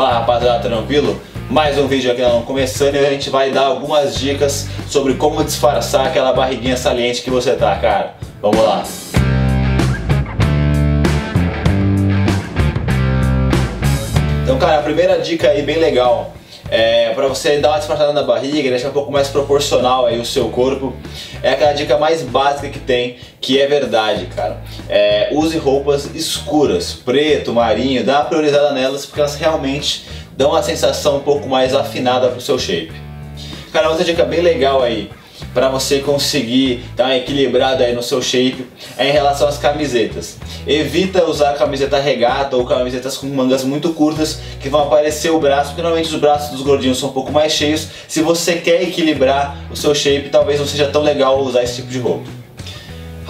Fala rapaziada, tranquilo? Mais um vídeo aqui começando e a gente vai dar algumas dicas sobre como disfarçar aquela barriguinha saliente que você tá, cara. Vamos lá! Então, cara, a primeira dica aí bem legal é, para você dar uma disfarçada na barriga, deixar um pouco mais proporcional aí o seu corpo, é aquela dica mais básica que tem, que é verdade, cara. É, use roupas escuras, preto, marinho, dá uma priorizada nelas porque elas realmente dão uma sensação um pouco mais afinada pro seu shape. Cara, outra dica bem legal aí para você conseguir dar uma equilibrada aí no seu shape é em relação às camisetas. Evita usar camiseta regata ou camisetas com mangas muito curtas que vão aparecer o braço, porque normalmente os braços dos gordinhos são um pouco mais cheios. Se você quer equilibrar o seu shape, talvez não seja tão legal usar esse tipo de roupa.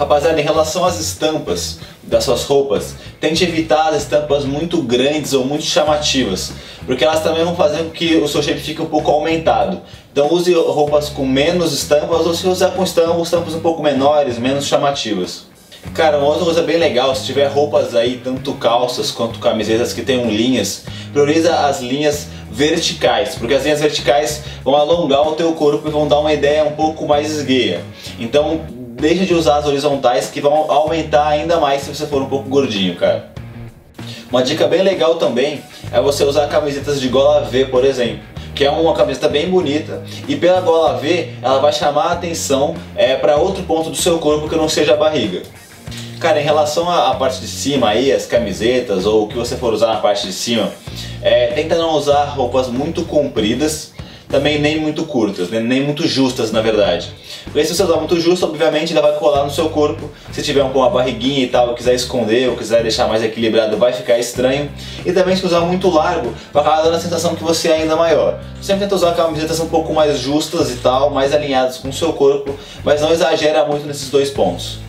Rapaziada, em relação às estampas das suas roupas, tente evitar as estampas muito grandes ou muito chamativas, porque elas também vão fazer com que o seu shape fique um pouco aumentado. Então use roupas com menos estampas ou se usar com estampas, estampas um pouco menores, menos chamativas. Cara, uma outra coisa bem legal, se tiver roupas aí, tanto calças quanto camisetas que tenham linhas, prioriza as linhas verticais, porque as linhas verticais vão alongar o teu corpo e vão dar uma ideia um pouco mais esgueia. Então deixa de usar as horizontais que vão aumentar ainda mais se você for um pouco gordinho, cara. Uma dica bem legal também é você usar camisetas de gola V, por exemplo, que é uma camiseta bem bonita e pela gola V ela vai chamar a atenção é, para outro ponto do seu corpo que não seja a barriga. Cara, em relação à parte de cima aí, as camisetas ou o que você for usar na parte de cima, é, tenta não usar roupas muito compridas também nem muito curtas, né? nem muito justas na verdade. Porque se você usar muito justo, obviamente ele vai colar no seu corpo. Se tiver uma barriguinha e tal, quiser esconder ou quiser deixar mais equilibrado, vai ficar estranho. E também se usar muito largo, vai acabar dando a sensação que você é ainda maior. Sempre tenta usar camisetas um pouco mais justas e tal, mais alinhadas com o seu corpo, mas não exagera muito nesses dois pontos.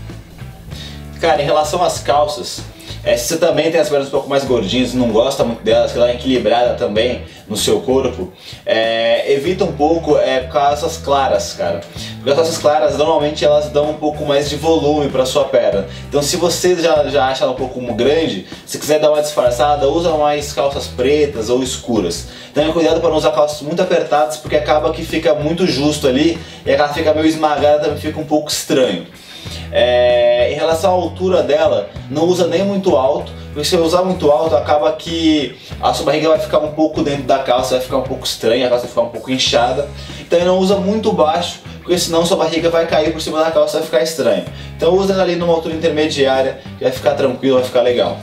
Cara, em relação às calças, é, se você também tem as pernas um pouco mais gordinhas, não gosta muito delas, que ela é equilibrada também no seu corpo, é, evita um pouco é, calças claras, cara. Porque as calças claras normalmente elas dão um pouco mais de volume para sua perna. Então se você já, já acha ela um pouco grande, se quiser dar uma disfarçada, usa mais calças pretas ou escuras. Tenha cuidado para não usar calças muito apertadas, porque acaba que fica muito justo ali e ela fica meio esmagada, também fica um pouco estranho. É, em relação à altura dela, não usa nem muito alto, porque se usar muito alto acaba que a sua barriga vai ficar um pouco dentro da calça, vai ficar um pouco estranha, a calça vai ficar um pouco inchada. Então não usa muito baixo, porque senão sua barriga vai cair por cima da calça, vai ficar estranho. Então usa ali numa altura intermediária, que vai ficar tranquilo, vai ficar legal.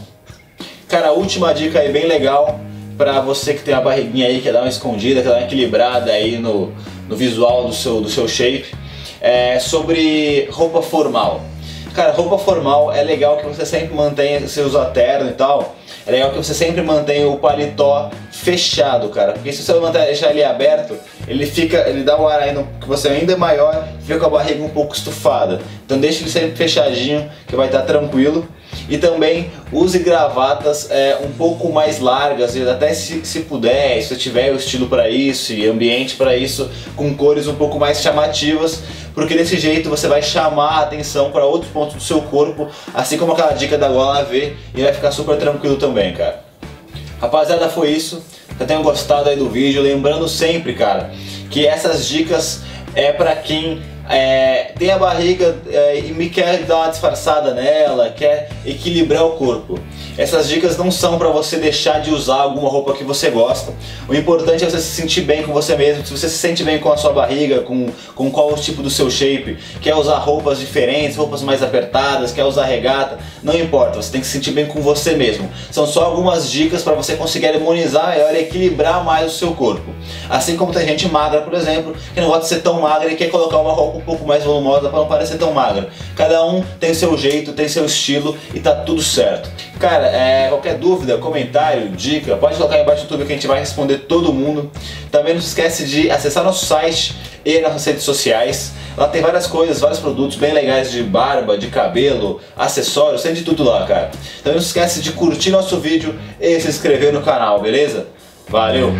Cara, a última dica aí bem legal para você que tem a barriguinha aí, quer dar uma escondida, quer dar uma equilibrada aí no, no visual do seu, do seu shape é, sobre roupa formal. Cara, roupa formal é legal que você sempre mantenha, você usa terno e tal, é legal que você sempre mantenha o paletó fechado, cara, porque se você manter, deixar ele aberto, ele fica, ele dá o ar no, que você ainda é maior, fica com a barriga um pouco estufada. Então deixa ele sempre fechadinho, que vai estar tranquilo. E também use gravatas é, um pouco mais largas, até se, se puder, se tiver o estilo para isso e ambiente para isso, com cores um pouco mais chamativas, porque desse jeito você vai chamar a atenção para outros pontos do seu corpo, assim como aquela dica da gola V, e vai ficar super tranquilo também, cara. Rapaziada, foi isso. Eu tenho gostado aí do vídeo. Lembrando sempre, cara, que essas dicas é para quem é, tem a barriga é, e me quer dar uma disfarçada nela, quer equilibrar o corpo. Essas dicas não são para você deixar de usar alguma roupa que você gosta. O importante é você se sentir bem com você mesmo. Se você se sente bem com a sua barriga, com, com qual o tipo do seu shape, quer usar roupas diferentes, roupas mais apertadas, quer usar regata, não importa. Você tem que se sentir bem com você mesmo. São só algumas dicas para você conseguir harmonizar melhor e equilibrar mais o seu corpo. Assim como tem gente magra, por exemplo, que não gosta de ser tão magra e quer colocar uma roupa um pouco mais volumosa para não parecer tão magra. Cada um tem seu jeito, tem seu estilo e tá tudo certo. Cara, é, qualquer dúvida, comentário, dica, pode colocar aí embaixo no YouTube que a gente vai responder todo mundo. Também não se esquece de acessar nosso site e nossas redes sociais. Lá tem várias coisas, vários produtos bem legais de barba, de cabelo, acessórios, tem de tudo lá, cara. Então não se esquece de curtir nosso vídeo e se inscrever no canal, beleza? Valeu!